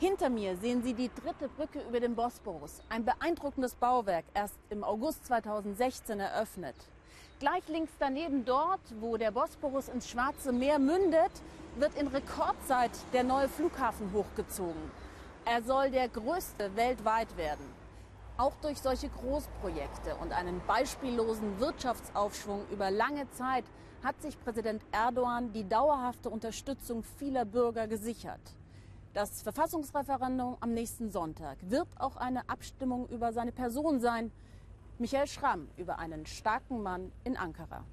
Hinter mir sehen Sie die dritte Brücke über den Bosporus. Ein beeindruckendes Bauwerk, erst im August 2016 eröffnet. Gleich links daneben dort, wo der Bosporus ins Schwarze Meer mündet, wird in Rekordzeit der neue Flughafen hochgezogen. Er soll der größte weltweit werden. Auch durch solche Großprojekte und einen beispiellosen Wirtschaftsaufschwung über lange Zeit hat sich Präsident Erdogan die dauerhafte Unterstützung vieler Bürger gesichert. Das Verfassungsreferendum am nächsten Sonntag wird auch eine Abstimmung über seine Person sein. Michael Schramm über einen starken Mann in Ankara.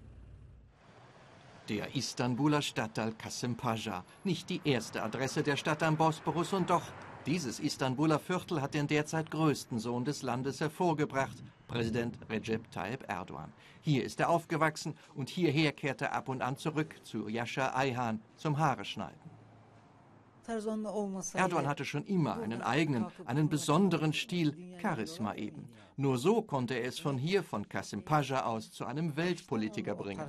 Der Istanbuler Stadtteil Kassimpaşa, nicht die erste Adresse der Stadt am Bosporus und doch dieses Istanbuler Viertel hat den derzeit größten Sohn des Landes hervorgebracht, Präsident Recep Tayyip Erdogan. Hier ist er aufgewachsen und hierher kehrte er ab und an zurück zu Yasha Ayhan zum Haare schneiden. Erdogan hatte schon immer einen eigenen, einen besonderen Stil, Charisma eben. Nur so konnte er es von hier, von Kasim Pascha aus, zu einem Weltpolitiker bringen.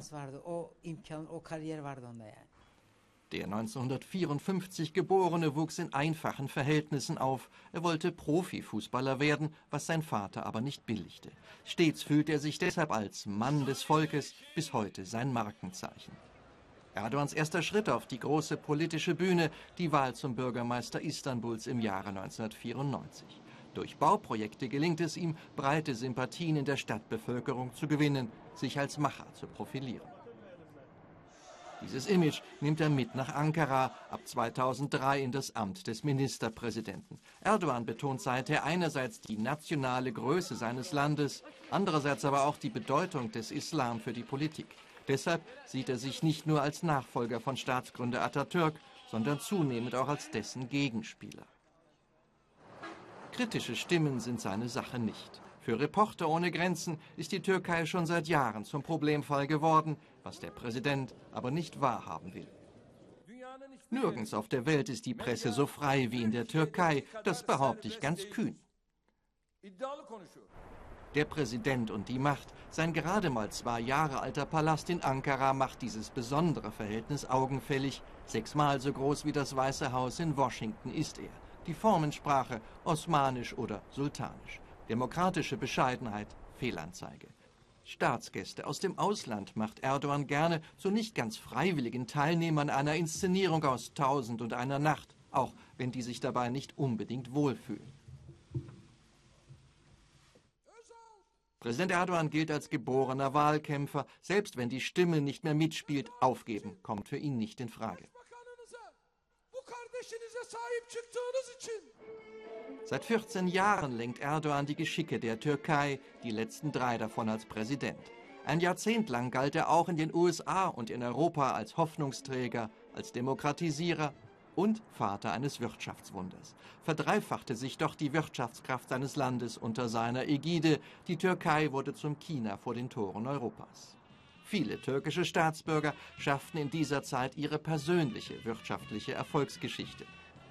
Der 1954 Geborene wuchs in einfachen Verhältnissen auf. Er wollte Profifußballer werden, was sein Vater aber nicht billigte. Stets fühlt er sich deshalb als Mann des Volkes, bis heute sein Markenzeichen. Erdogans erster Schritt auf die große politische Bühne, die Wahl zum Bürgermeister Istanbuls im Jahre 1994. Durch Bauprojekte gelingt es ihm, breite Sympathien in der Stadtbevölkerung zu gewinnen, sich als Macher zu profilieren. Dieses Image nimmt er mit nach Ankara, ab 2003 in das Amt des Ministerpräsidenten. Erdogan betont seither einerseits die nationale Größe seines Landes, andererseits aber auch die Bedeutung des Islam für die Politik. Deshalb sieht er sich nicht nur als Nachfolger von Staatsgründer Atatürk, sondern zunehmend auch als dessen Gegenspieler. Kritische Stimmen sind seine Sache nicht. Für Reporter ohne Grenzen ist die Türkei schon seit Jahren zum Problemfall geworden, was der Präsident aber nicht wahrhaben will. Nirgends auf der Welt ist die Presse so frei wie in der Türkei, das behaupte ich ganz kühn. Der Präsident und die Macht, sein gerade mal zwei Jahre alter Palast in Ankara macht dieses besondere Verhältnis augenfällig. Sechsmal so groß wie das Weiße Haus in Washington ist er. Die Formensprache osmanisch oder sultanisch. Demokratische Bescheidenheit, Fehlanzeige. Staatsgäste aus dem Ausland macht Erdogan gerne zu nicht ganz freiwilligen Teilnehmern einer Inszenierung aus Tausend und einer Nacht, auch wenn die sich dabei nicht unbedingt wohlfühlen. Präsident Erdogan gilt als geborener Wahlkämpfer. Selbst wenn die Stimme nicht mehr mitspielt, aufgeben kommt für ihn nicht in Frage. Seit 14 Jahren lenkt Erdogan die Geschicke der Türkei, die letzten drei davon als Präsident. Ein Jahrzehnt lang galt er auch in den USA und in Europa als Hoffnungsträger, als Demokratisierer und Vater eines Wirtschaftswunders. Verdreifachte sich doch die Wirtschaftskraft seines Landes unter seiner Ägide. Die Türkei wurde zum China vor den Toren Europas. Viele türkische Staatsbürger schafften in dieser Zeit ihre persönliche wirtschaftliche Erfolgsgeschichte.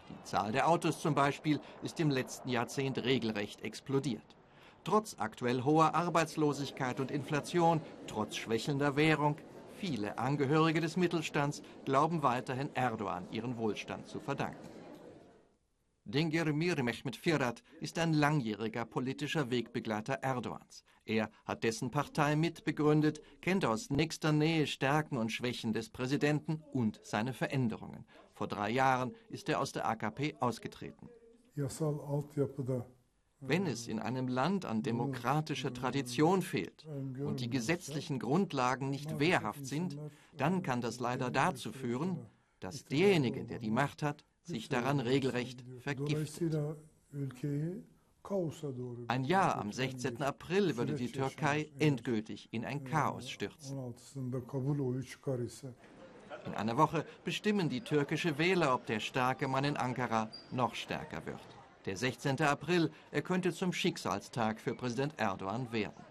Die Zahl der Autos zum Beispiel ist im letzten Jahrzehnt regelrecht explodiert. Trotz aktuell hoher Arbeitslosigkeit und Inflation, trotz schwächelnder Währung, Viele Angehörige des Mittelstands glauben weiterhin Erdogan ihren Wohlstand zu verdanken. Dengir Mehmet Firat ist ein langjähriger politischer Wegbegleiter Erdogans. Er hat dessen Partei mitbegründet, kennt aus nächster Nähe Stärken und Schwächen des Präsidenten und seine Veränderungen. Vor drei Jahren ist er aus der AKP ausgetreten. Wenn es in einem Land an demokratischer Tradition fehlt und die gesetzlichen Grundlagen nicht wehrhaft sind, dann kann das leider dazu führen, dass derjenige, der die Macht hat, sich daran regelrecht vergiftet. Ein Jahr am 16. April würde die Türkei endgültig in ein Chaos stürzen. In einer Woche bestimmen die türkische Wähler, ob der starke Mann in Ankara noch stärker wird. Der 16. April, er könnte zum Schicksalstag für Präsident Erdogan werden.